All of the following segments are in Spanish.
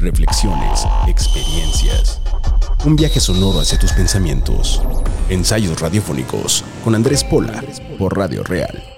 Reflexiones, experiencias. Un viaje sonoro hacia tus pensamientos. Ensayos radiofónicos con Andrés Pola por Radio Real.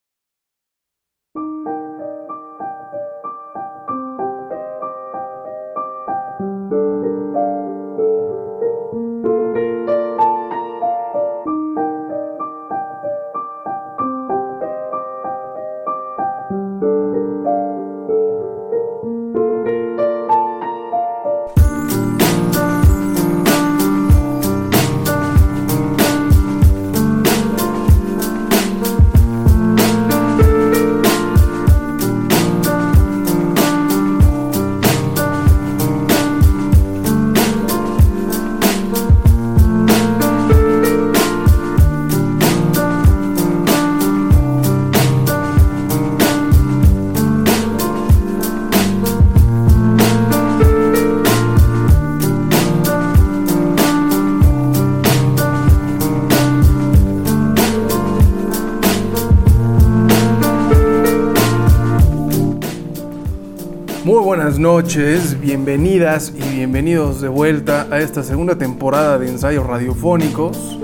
Noches, bienvenidas y bienvenidos de vuelta a esta segunda temporada de ensayos radiofónicos.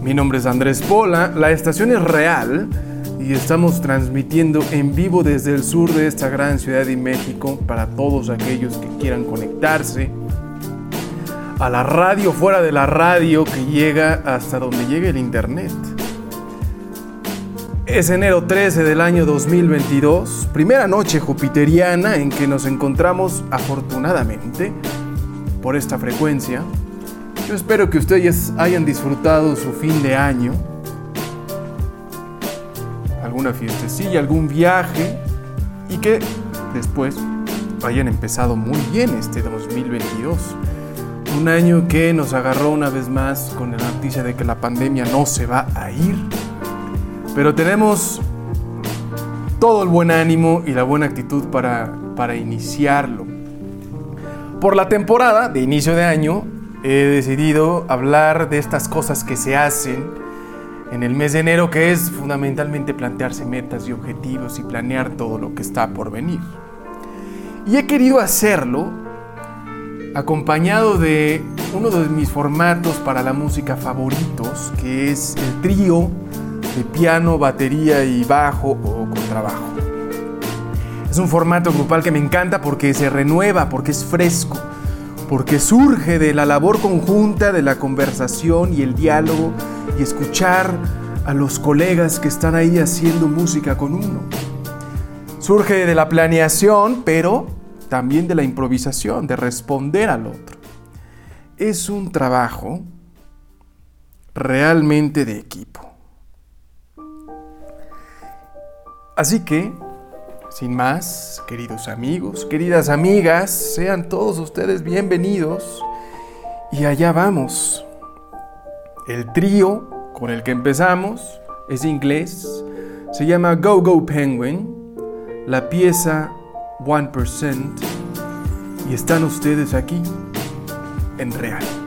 Mi nombre es Andrés Pola, la estación es real y estamos transmitiendo en vivo desde el sur de esta gran ciudad de México para todos aquellos que quieran conectarse a la radio fuera de la radio que llega hasta donde llegue el internet. Es enero 13 del año 2022, primera noche jupiteriana en que nos encontramos afortunadamente por esta frecuencia. Yo espero que ustedes hayan disfrutado su fin de año, alguna fiestecilla, algún viaje y que después hayan empezado muy bien este 2022. Un año que nos agarró una vez más con la noticia de que la pandemia no se va a ir pero tenemos todo el buen ánimo y la buena actitud para, para iniciarlo. Por la temporada de inicio de año he decidido hablar de estas cosas que se hacen en el mes de enero, que es fundamentalmente plantearse metas y objetivos y planear todo lo que está por venir. Y he querido hacerlo acompañado de uno de mis formatos para la música favoritos, que es el trío de piano, batería y bajo o contrabajo. Es un formato grupal que me encanta porque se renueva, porque es fresco, porque surge de la labor conjunta, de la conversación y el diálogo y escuchar a los colegas que están ahí haciendo música con uno. Surge de la planeación, pero también de la improvisación, de responder al otro. Es un trabajo realmente de equipo. Así que, sin más, queridos amigos, queridas amigas, sean todos ustedes bienvenidos y allá vamos. El trío con el que empezamos es inglés, Se llama Go Go Penguin, la pieza 1%, y están ustedes aquí en Real.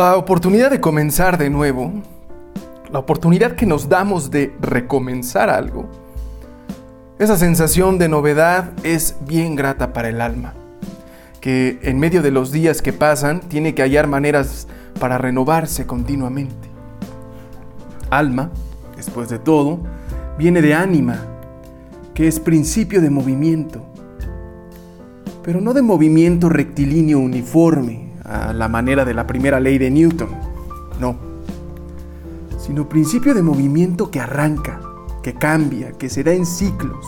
La oportunidad de comenzar de nuevo, la oportunidad que nos damos de recomenzar algo, esa sensación de novedad es bien grata para el alma, que en medio de los días que pasan tiene que hallar maneras para renovarse continuamente. Alma, después de todo, viene de ánima, que es principio de movimiento, pero no de movimiento rectilíneo uniforme, a la manera de la primera ley de Newton, no, sino principio de movimiento que arranca, que cambia, que se da en ciclos,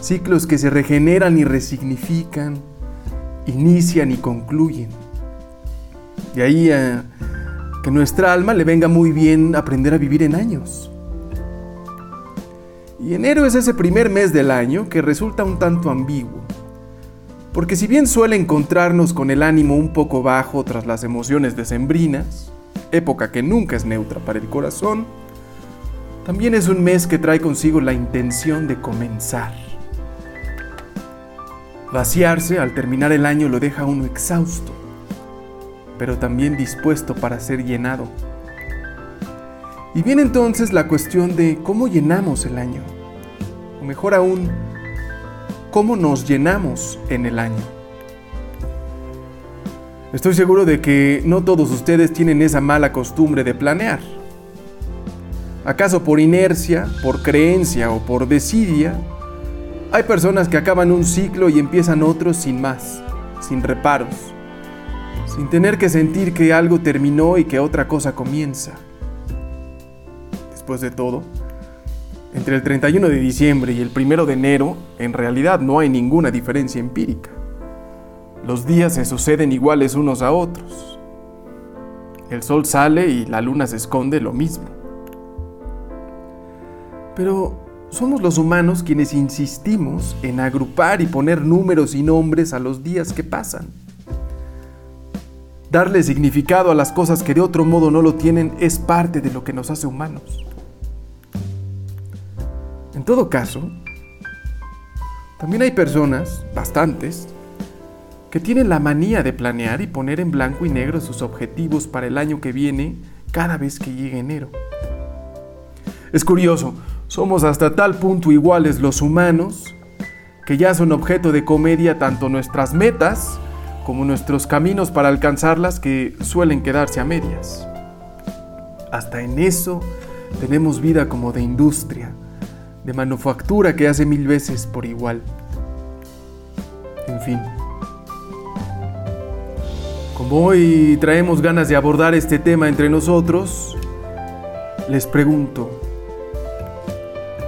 ciclos que se regeneran y resignifican, inician y concluyen. De ahí a que nuestra alma le venga muy bien aprender a vivir en años. Y enero es ese primer mes del año que resulta un tanto ambiguo porque si bien suele encontrarnos con el ánimo un poco bajo tras las emociones decembrinas, época que nunca es neutra para el corazón, también es un mes que trae consigo la intención de comenzar. Vaciarse al terminar el año lo deja uno exhausto, pero también dispuesto para ser llenado. Y viene entonces la cuestión de cómo llenamos el año, o mejor aún, cómo nos llenamos en el año. Estoy seguro de que no todos ustedes tienen esa mala costumbre de planear. ¿Acaso por inercia, por creencia o por desidia? Hay personas que acaban un ciclo y empiezan otro sin más, sin reparos, sin tener que sentir que algo terminó y que otra cosa comienza. Después de todo, entre el 31 de diciembre y el 1 de enero, en realidad no hay ninguna diferencia empírica. Los días se suceden iguales unos a otros. El sol sale y la luna se esconde lo mismo. Pero somos los humanos quienes insistimos en agrupar y poner números y nombres a los días que pasan. Darle significado a las cosas que de otro modo no lo tienen es parte de lo que nos hace humanos. En todo caso, también hay personas, bastantes, que tienen la manía de planear y poner en blanco y negro sus objetivos para el año que viene cada vez que llegue enero. Es curioso, somos hasta tal punto iguales los humanos que ya son objeto de comedia tanto nuestras metas como nuestros caminos para alcanzarlas que suelen quedarse a medias. Hasta en eso tenemos vida como de industria de manufactura que hace mil veces por igual. En fin. Como hoy traemos ganas de abordar este tema entre nosotros, les pregunto,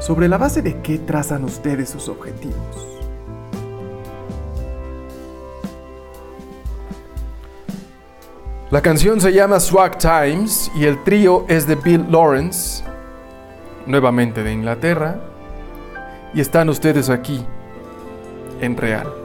¿sobre la base de qué trazan ustedes sus objetivos? La canción se llama Swag Times y el trío es de Bill Lawrence, nuevamente de Inglaterra, y están ustedes aquí, en Real.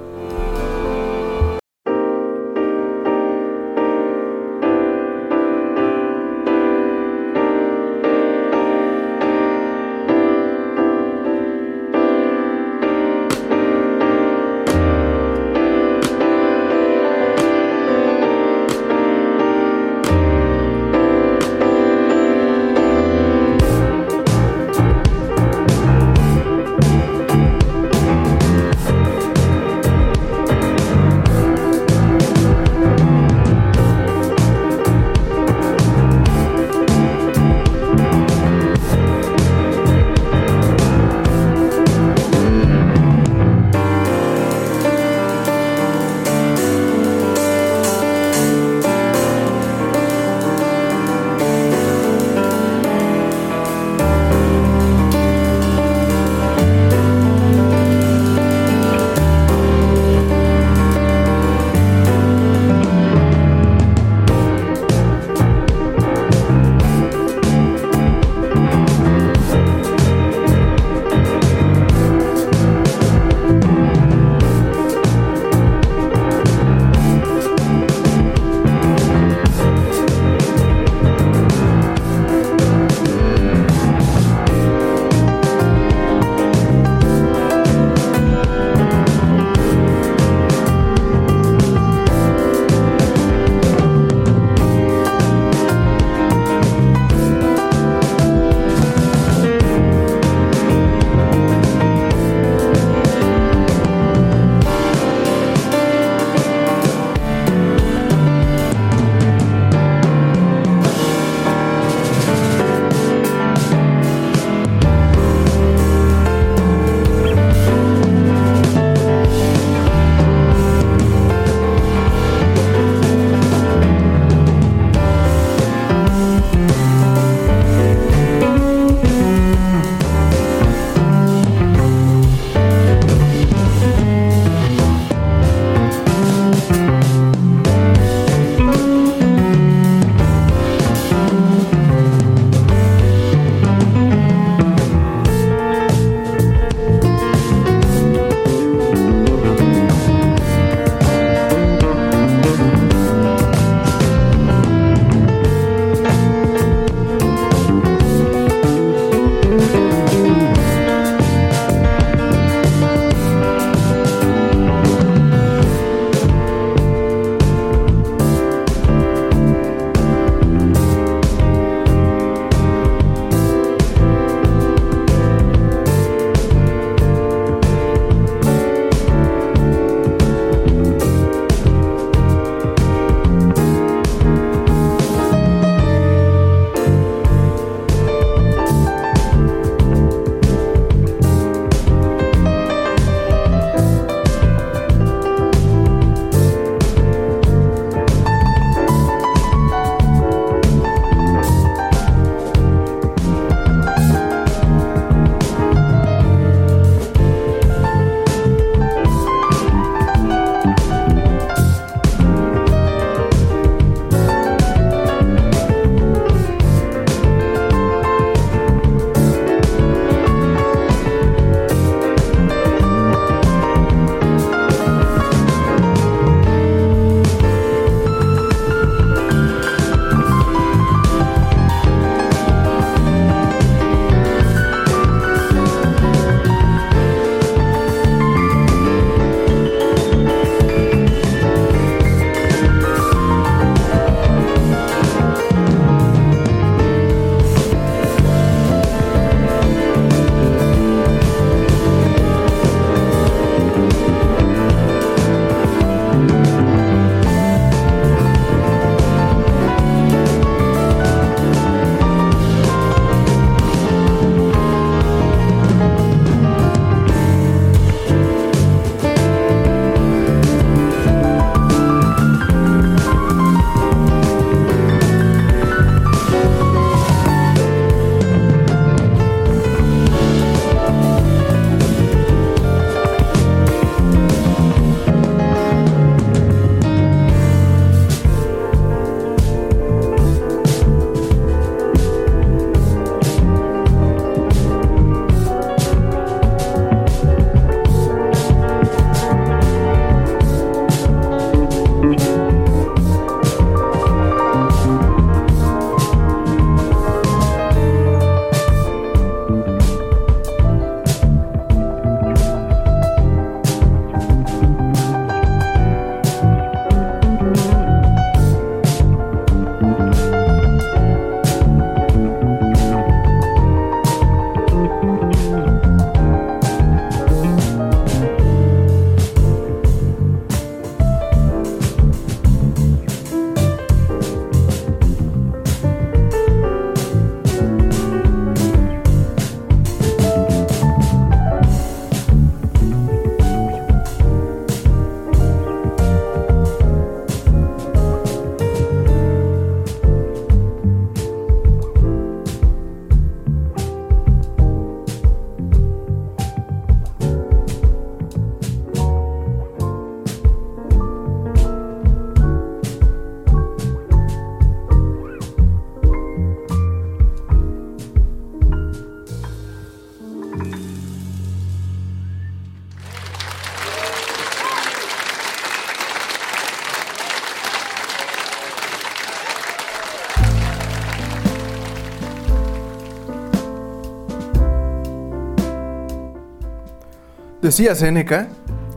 Decía Séneca,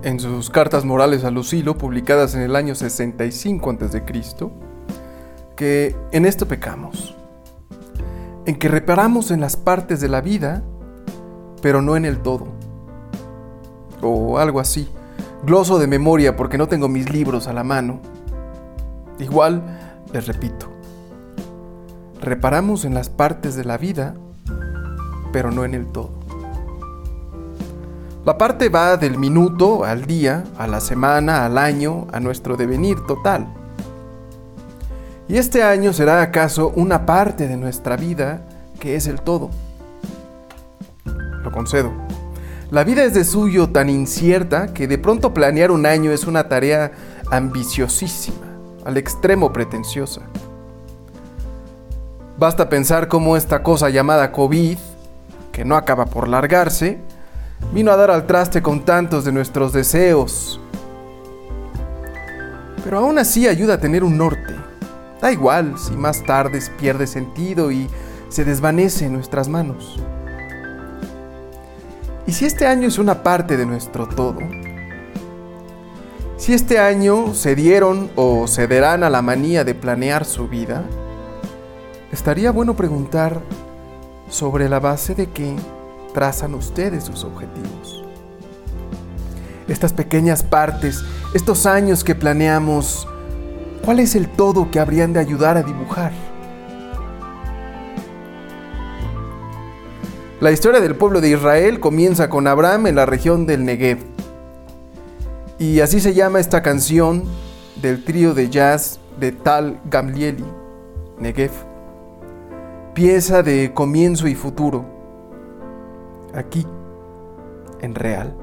en sus cartas morales a Lucilo, publicadas en el año 65 a.C., que en esto pecamos, en que reparamos en las partes de la vida, pero no en el todo. O algo así. Gloso de memoria porque no tengo mis libros a la mano. Igual, les repito, reparamos en las partes de la vida, pero no en el todo. La parte va del minuto al día, a la semana, al año, a nuestro devenir total. Y este año será acaso una parte de nuestra vida que es el todo. Lo concedo. La vida es de suyo tan incierta que de pronto planear un año es una tarea ambiciosísima, al extremo pretenciosa. Basta pensar cómo esta cosa llamada COVID, que no acaba por largarse, vino a dar al traste con tantos de nuestros deseos. Pero aún así ayuda a tener un norte. Da igual si más tarde pierde sentido y se desvanece en nuestras manos. ¿Y si este año es una parte de nuestro todo? Si este año cedieron o cederán a la manía de planear su vida, estaría bueno preguntar sobre la base de que trazan ustedes sus objetivos. Estas pequeñas partes, estos años que planeamos, ¿cuál es el todo que habrían de ayudar a dibujar? La historia del pueblo de Israel comienza con Abraham en la región del Negev. Y así se llama esta canción del trío de jazz de Tal Gamlieli, Negev. Pieza de comienzo y futuro aquí, en real.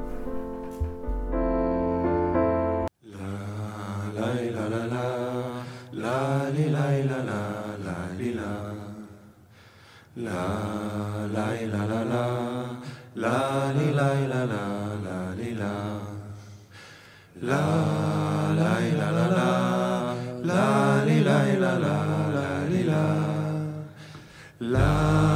La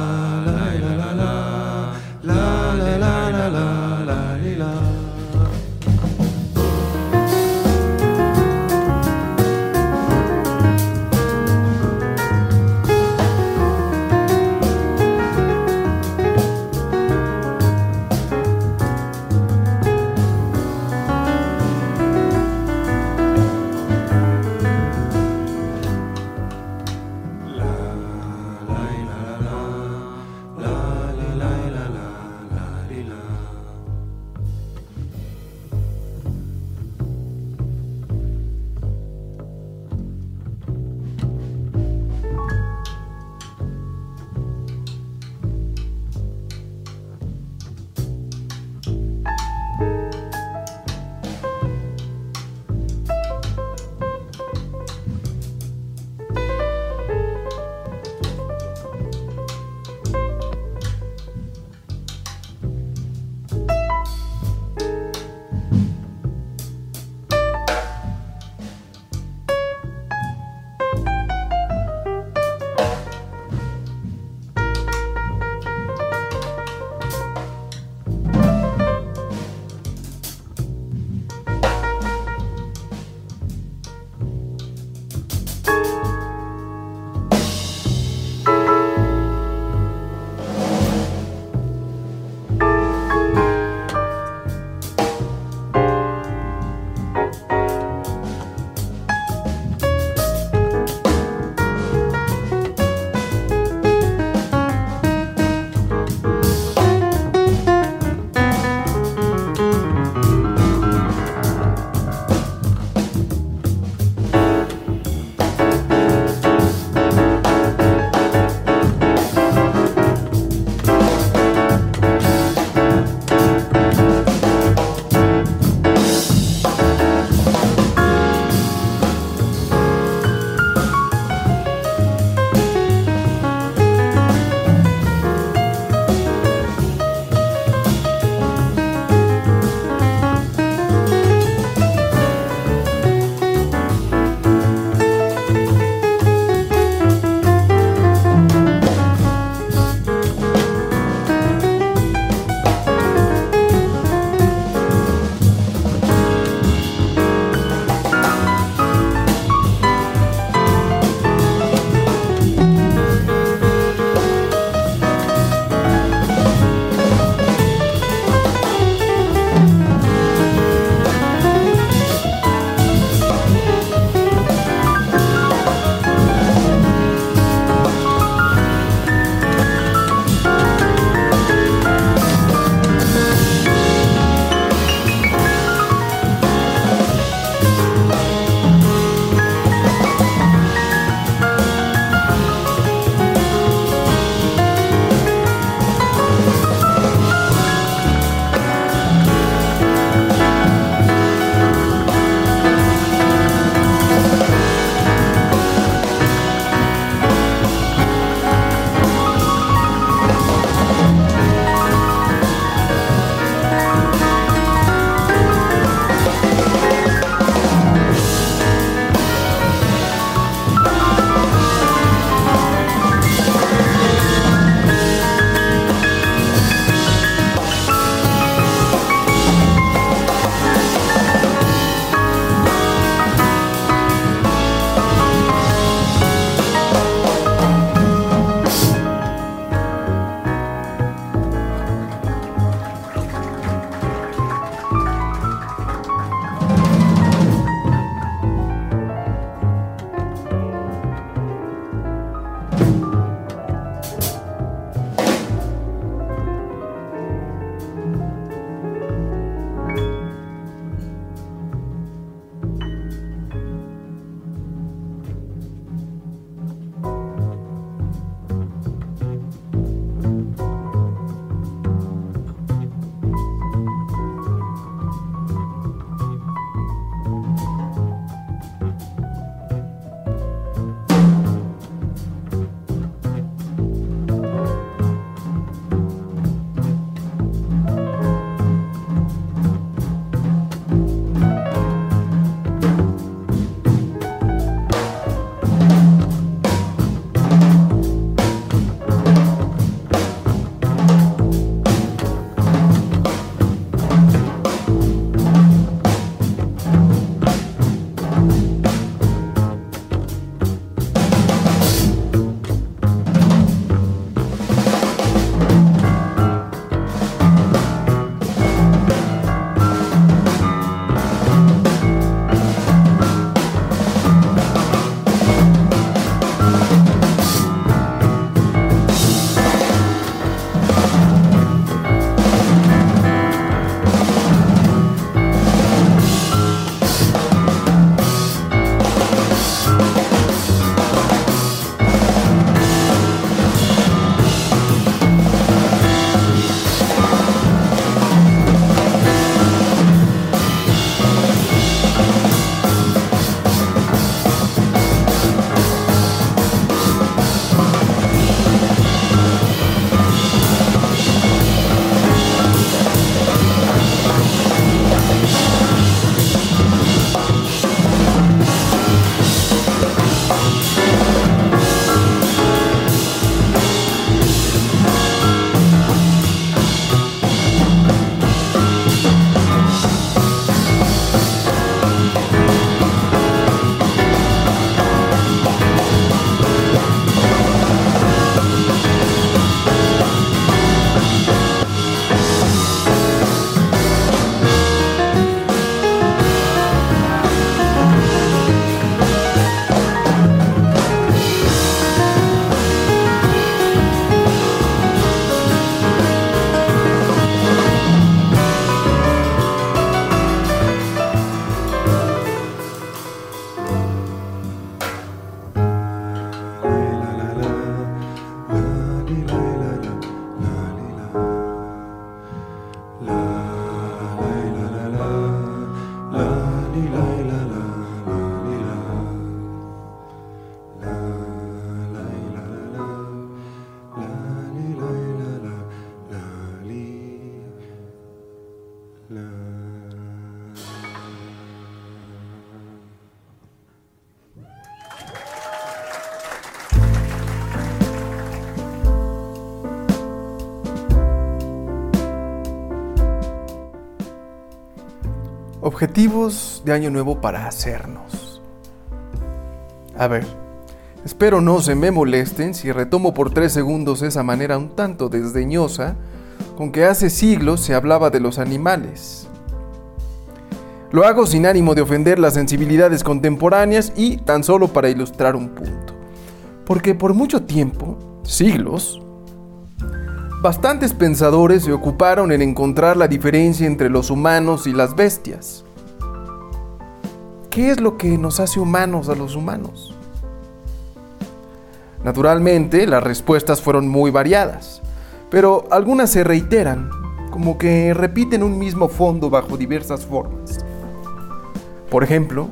Objetivos de Año Nuevo para hacernos. A ver, espero no se me molesten si retomo por tres segundos esa manera un tanto desdeñosa con que hace siglos se hablaba de los animales. Lo hago sin ánimo de ofender las sensibilidades contemporáneas y tan solo para ilustrar un punto. Porque por mucho tiempo, siglos, bastantes pensadores se ocuparon en encontrar la diferencia entre los humanos y las bestias. ¿Qué es lo que nos hace humanos a los humanos? Naturalmente, las respuestas fueron muy variadas, pero algunas se reiteran, como que repiten un mismo fondo bajo diversas formas. Por ejemplo,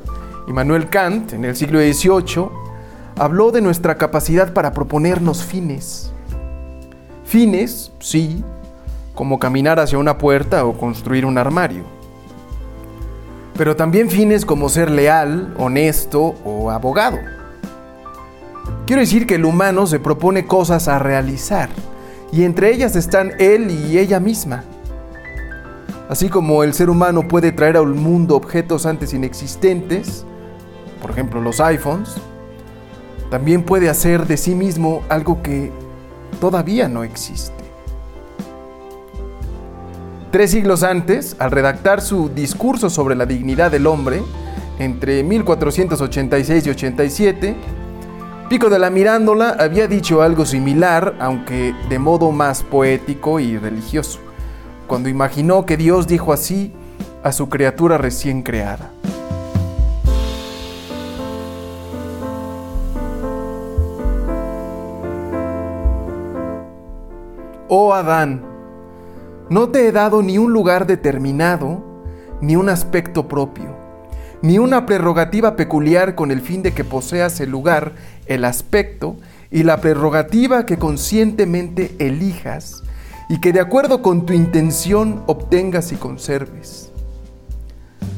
Immanuel Kant, en el siglo XVIII, habló de nuestra capacidad para proponernos fines. Fines, sí, como caminar hacia una puerta o construir un armario. Pero también fines como ser leal, honesto o abogado. Quiero decir que el humano se propone cosas a realizar, y entre ellas están él y ella misma. Así como el ser humano puede traer al mundo objetos antes inexistentes, por ejemplo los iPhones, también puede hacer de sí mismo algo que todavía no existe. Tres siglos antes, al redactar su discurso sobre la dignidad del hombre, entre 1486 y 87, Pico de la Mirándola había dicho algo similar, aunque de modo más poético y religioso cuando imaginó que Dios dijo así a su criatura recién creada. Oh Adán, no te he dado ni un lugar determinado, ni un aspecto propio, ni una prerrogativa peculiar con el fin de que poseas el lugar, el aspecto y la prerrogativa que conscientemente elijas y que de acuerdo con tu intención obtengas y conserves.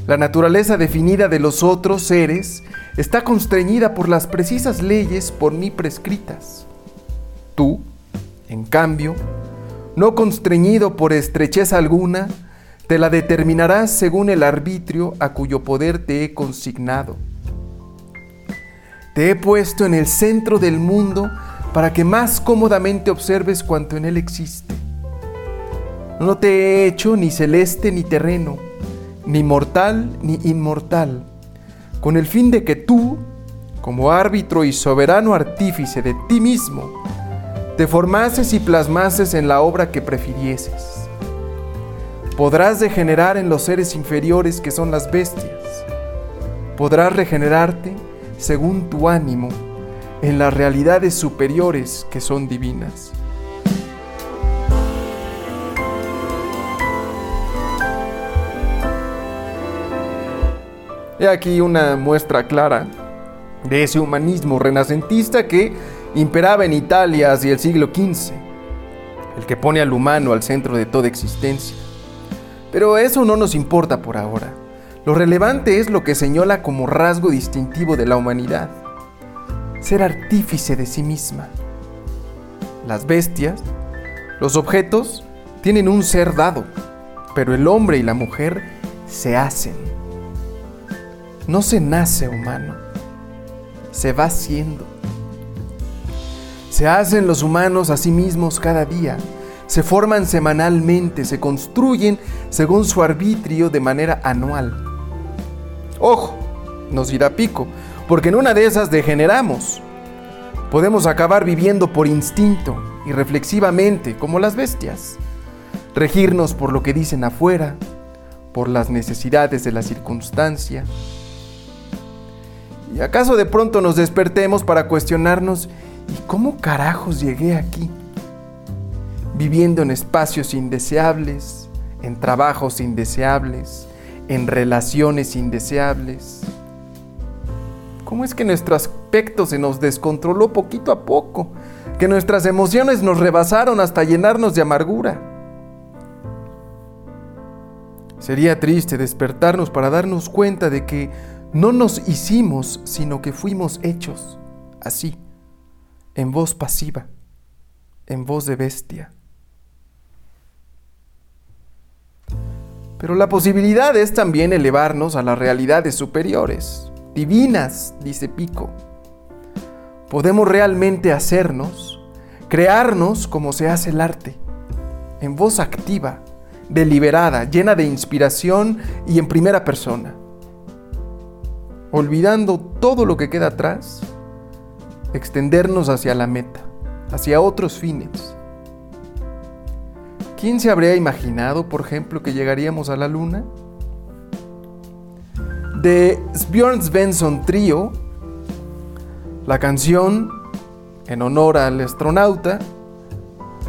La naturaleza definida de los otros seres está constreñida por las precisas leyes por mí prescritas. Tú, en cambio, no constreñido por estrechez alguna, te la determinarás según el arbitrio a cuyo poder te he consignado. Te he puesto en el centro del mundo para que más cómodamente observes cuanto en él existe. No te he hecho ni celeste ni terreno, ni mortal ni inmortal, con el fin de que tú, como árbitro y soberano artífice de ti mismo, te formases y plasmases en la obra que prefirieses. Podrás degenerar en los seres inferiores que son las bestias. Podrás regenerarte según tu ánimo en las realidades superiores que son divinas. He aquí una muestra clara de ese humanismo renacentista que imperaba en Italia hacia el siglo XV, el que pone al humano al centro de toda existencia. Pero eso no nos importa por ahora. Lo relevante es lo que señala como rasgo distintivo de la humanidad, ser artífice de sí misma. Las bestias, los objetos, tienen un ser dado, pero el hombre y la mujer se hacen no se nace humano, se va siendo. Se hacen los humanos a sí mismos cada día, se forman semanalmente, se construyen según su arbitrio de manera anual. Ojo, nos irá pico, porque en una de esas degeneramos. Podemos acabar viviendo por instinto y reflexivamente, como las bestias. Regirnos por lo que dicen afuera, por las necesidades de la circunstancia, ¿Y acaso de pronto nos despertemos para cuestionarnos, ¿y cómo carajos llegué aquí? Viviendo en espacios indeseables, en trabajos indeseables, en relaciones indeseables. ¿Cómo es que nuestro aspecto se nos descontroló poquito a poco? Que nuestras emociones nos rebasaron hasta llenarnos de amargura. Sería triste despertarnos para darnos cuenta de que no nos hicimos, sino que fuimos hechos así, en voz pasiva, en voz de bestia. Pero la posibilidad es también elevarnos a las realidades superiores, divinas, dice Pico. Podemos realmente hacernos, crearnos como se hace el arte, en voz activa, deliberada, llena de inspiración y en primera persona. Olvidando todo lo que queda atrás, extendernos hacia la meta, hacia otros fines. ¿Quién se habría imaginado, por ejemplo, que llegaríamos a la luna? De Björn Svensson Trio, la canción, en honor al astronauta,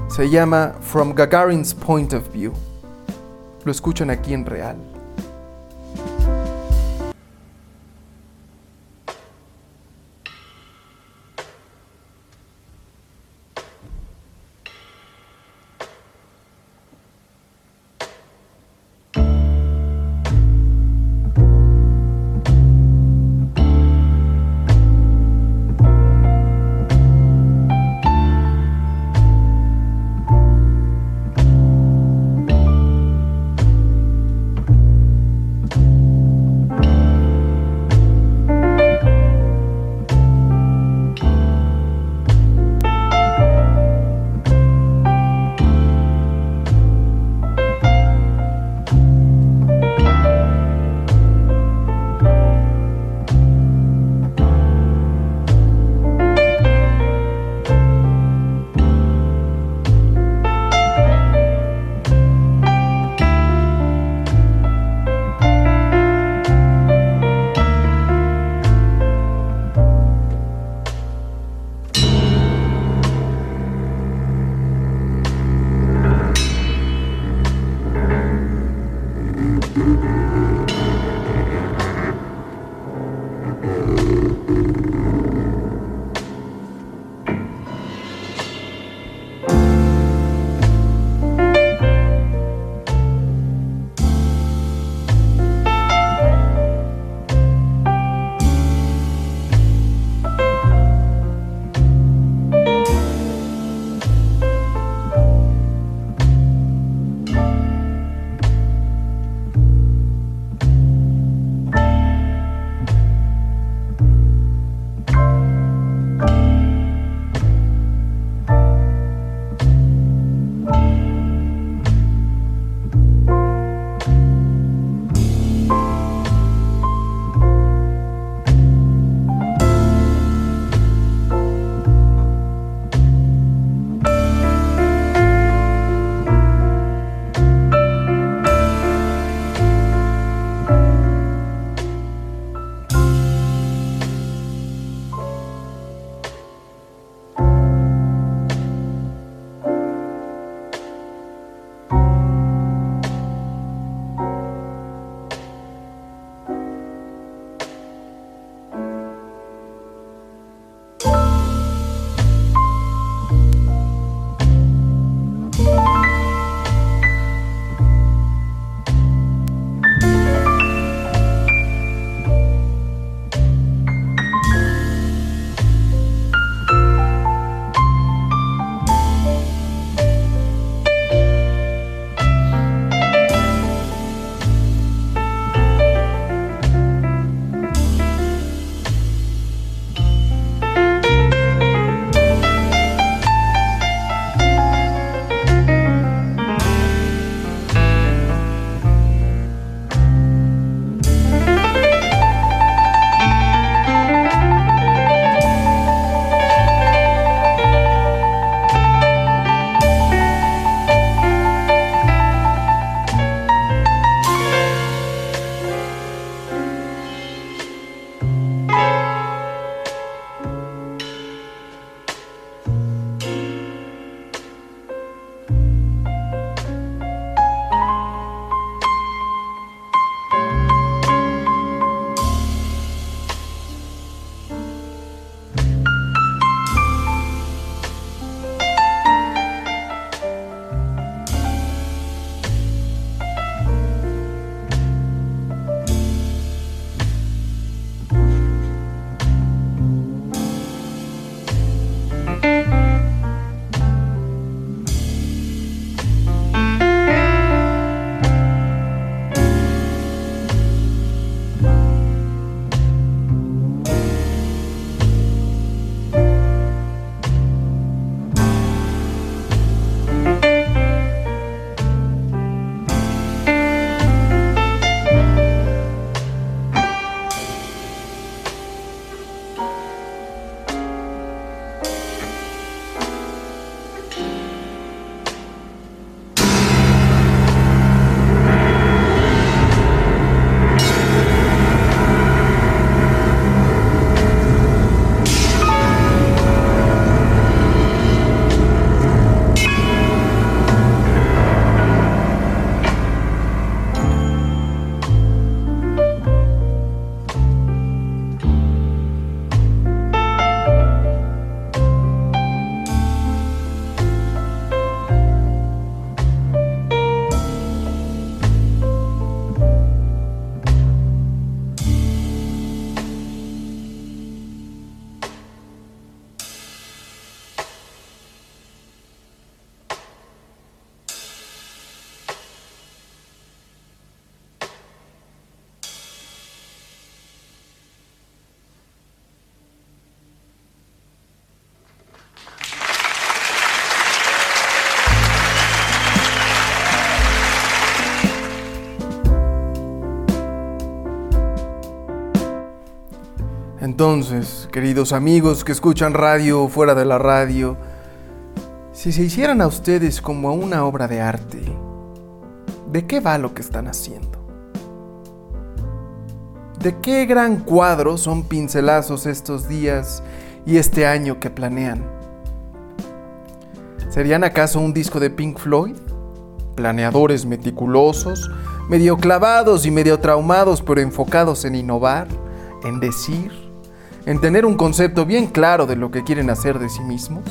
se llama From Gagarin's Point of View. Lo escuchan aquí en real. Entonces, queridos amigos que escuchan radio fuera de la radio, si se hicieran a ustedes como a una obra de arte, ¿de qué va lo que están haciendo? ¿De qué gran cuadro son pincelazos estos días y este año que planean? ¿Serían acaso un disco de Pink Floyd? Planeadores meticulosos, medio clavados y medio traumados, pero enfocados en innovar, en decir, en tener un concepto bien claro de lo que quieren hacer de sí mismos.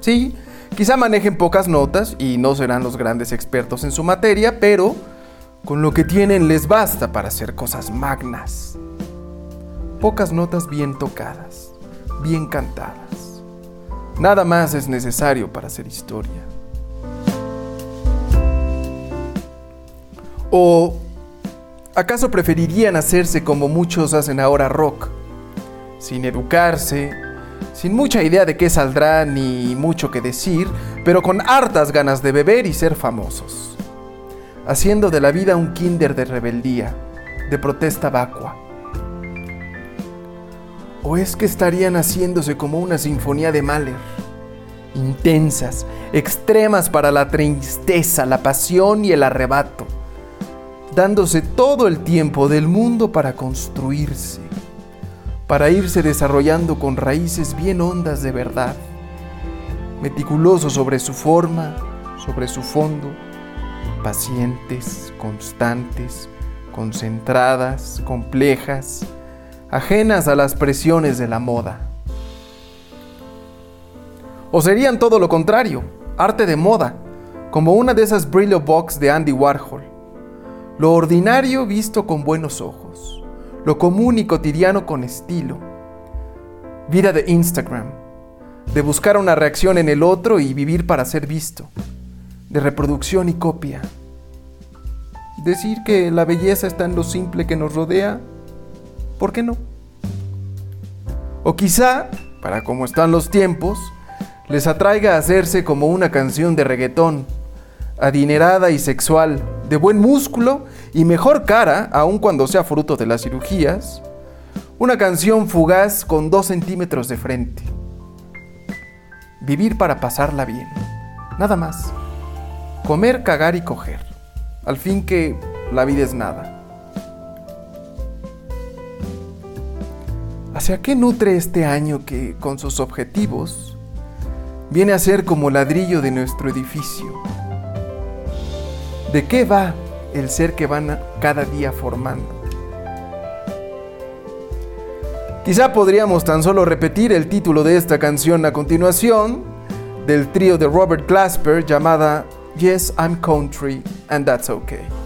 Sí, quizá manejen pocas notas y no serán los grandes expertos en su materia, pero con lo que tienen les basta para hacer cosas magnas. Pocas notas bien tocadas, bien cantadas. Nada más es necesario para hacer historia. ¿O acaso preferirían hacerse como muchos hacen ahora rock? Sin educarse, sin mucha idea de qué saldrá ni mucho que decir, pero con hartas ganas de beber y ser famosos. Haciendo de la vida un kinder de rebeldía, de protesta vacua. ¿O es que estarían haciéndose como una sinfonía de Mahler? Intensas, extremas para la tristeza, la pasión y el arrebato, dándose todo el tiempo del mundo para construirse, para irse desarrollando con raíces bien hondas de verdad, meticulosos sobre su forma, sobre su fondo, pacientes, constantes, concentradas, complejas, ajenas a las presiones de la moda. O serían todo lo contrario, arte de moda, como una de esas Brillo Box de Andy Warhol. Lo ordinario visto con buenos ojos, lo común y cotidiano con estilo. Vida de Instagram, de buscar una reacción en el otro y vivir para ser visto, de reproducción y copia. Decir que la belleza está en lo simple que nos rodea ¿Por qué no? O quizá, para cómo están los tiempos, les atraiga hacerse como una canción de reggaetón, adinerada y sexual, de buen músculo y mejor cara, aun cuando sea fruto de las cirugías, una canción fugaz con dos centímetros de frente. Vivir para pasarla bien, nada más. Comer, cagar y coger. Al fin que la vida es nada. ¿Hacia qué nutre este año que, con sus objetivos, viene a ser como ladrillo de nuestro edificio? ¿De qué va el ser que van cada día formando? Quizá podríamos tan solo repetir el título de esta canción a continuación, del trío de Robert Glasper llamada Yes, I'm Country and That's Okay.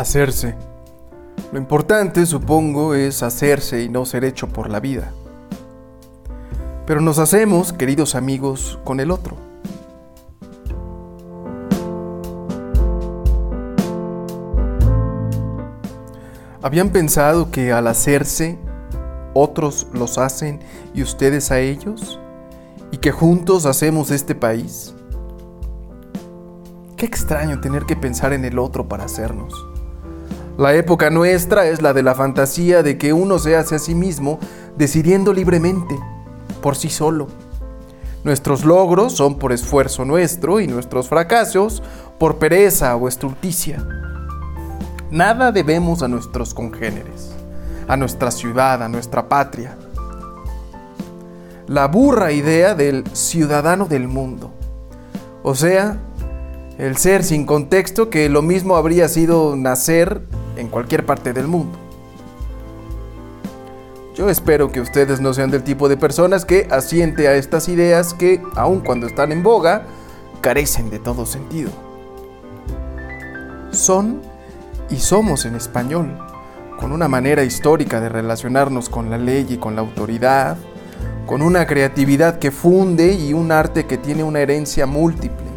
Hacerse. Lo importante, supongo, es hacerse y no ser hecho por la vida. Pero nos hacemos, queridos amigos, con el otro. ¿Habían pensado que al hacerse, otros los hacen y ustedes a ellos? ¿Y que juntos hacemos este país? Qué extraño tener que pensar en el otro para hacernos. La época nuestra es la de la fantasía de que uno se hace a sí mismo decidiendo libremente, por sí solo. Nuestros logros son por esfuerzo nuestro y nuestros fracasos por pereza o estulticia. Nada debemos a nuestros congéneres, a nuestra ciudad, a nuestra patria. La burra idea del ciudadano del mundo. O sea, el ser sin contexto que lo mismo habría sido nacer en cualquier parte del mundo. Yo espero que ustedes no sean del tipo de personas que asiente a estas ideas que, aun cuando están en boga, carecen de todo sentido. Son y somos en español, con una manera histórica de relacionarnos con la ley y con la autoridad, con una creatividad que funde y un arte que tiene una herencia múltiple,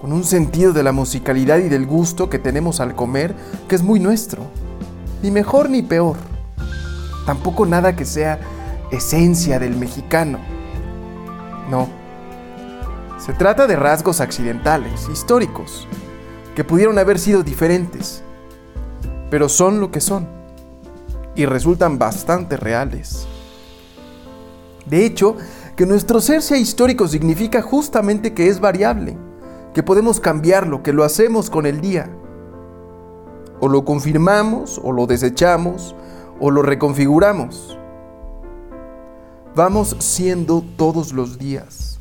con un sentido de la musicalidad y del gusto que tenemos al comer que es muy nuestro, ni mejor ni peor, tampoco nada que sea esencia del mexicano. No, se trata de rasgos accidentales, históricos, que pudieron haber sido diferentes, pero son lo que son y resultan bastante reales. De hecho, que nuestro ser sea histórico significa justamente que es variable, que podemos cambiarlo, que lo hacemos con el día. O lo confirmamos, o lo desechamos, o lo reconfiguramos. Vamos siendo todos los días.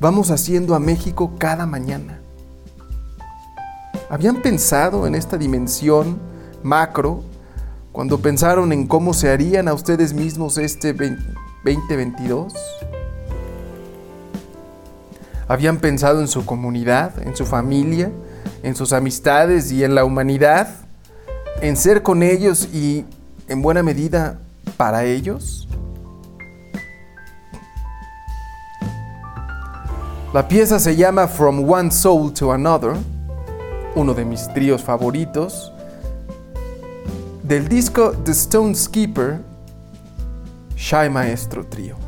Vamos haciendo a México cada mañana. ¿Habían pensado en esta dimensión macro cuando pensaron en cómo se harían a ustedes mismos este 2022? ¿Habían pensado en su comunidad, en su familia, en sus amistades y en la humanidad? ¿En ser con ellos y en buena medida para ellos? La pieza se llama From One Soul to Another, uno de mis tríos favoritos, del disco The Stone Skipper, Shy Maestro Trío.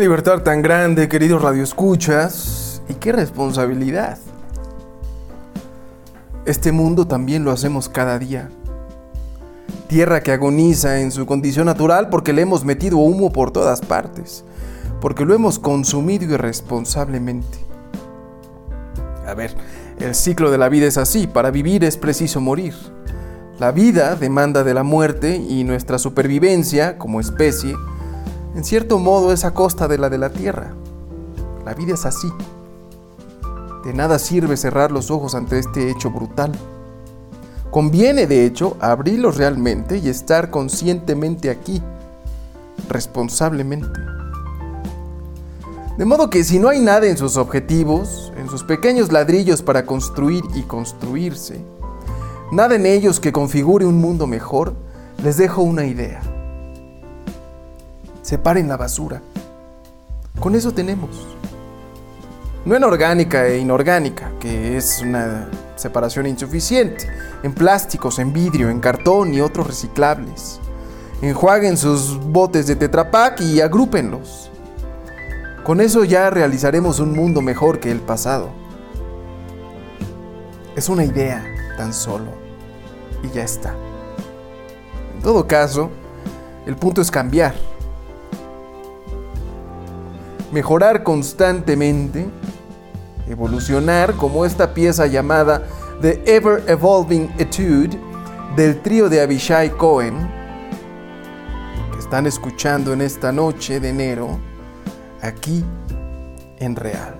Libertad tan grande, queridos radioescuchas, y qué responsabilidad. Este mundo también lo hacemos cada día. Tierra que agoniza en su condición natural porque le hemos metido humo por todas partes, porque lo hemos consumido irresponsablemente. A ver, el ciclo de la vida es así, para vivir es preciso morir. La vida demanda de la muerte y nuestra supervivencia como especie, en cierto modo, es a costa de la de la Tierra. La vida es así. De nada sirve cerrar los ojos ante este hecho brutal. Conviene, de hecho, abrirlos realmente y estar conscientemente aquí, responsablemente. De modo que si no hay nada en sus objetivos, en sus pequeños ladrillos para construir y construirse, nada en ellos que configure un mundo mejor, les dejo una idea. Separen la basura. Con eso tenemos. No en orgánica e inorgánica, que es una separación insuficiente, en plásticos, en vidrio, en cartón y otros reciclables. Enjuaguen sus botes de Tetrapac y agrúpenlos. Con eso ya realizaremos un mundo mejor que el pasado. Es una idea tan solo y ya está. En todo caso, el punto es cambiar. Mejorar constantemente, evolucionar como esta pieza llamada The Ever Evolving Etude del trío de Abishai Cohen, que están escuchando en esta noche de enero, aquí en Real.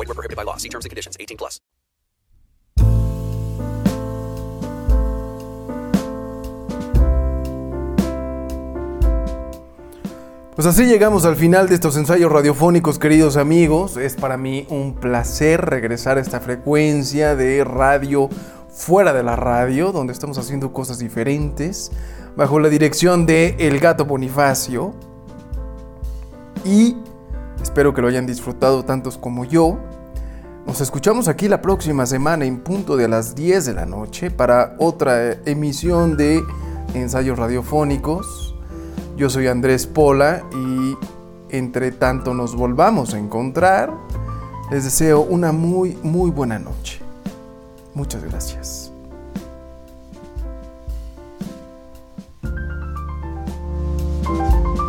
Void were prohibited by law. See terms and conditions. 18 plus. Pues así llegamos al final de estos ensayos radiofónicos, queridos amigos. Es para mí un placer regresar a esta frecuencia de radio fuera de la radio, donde estamos haciendo cosas diferentes, bajo la dirección de El Gato Bonifacio. Y espero que lo hayan disfrutado tantos como yo. Nos escuchamos aquí la próxima semana en punto de las 10 de la noche para otra emisión de ensayos radiofónicos. Yo soy Andrés Pola y entre tanto nos volvamos a encontrar, les deseo una muy, muy buena noche. Muchas gracias.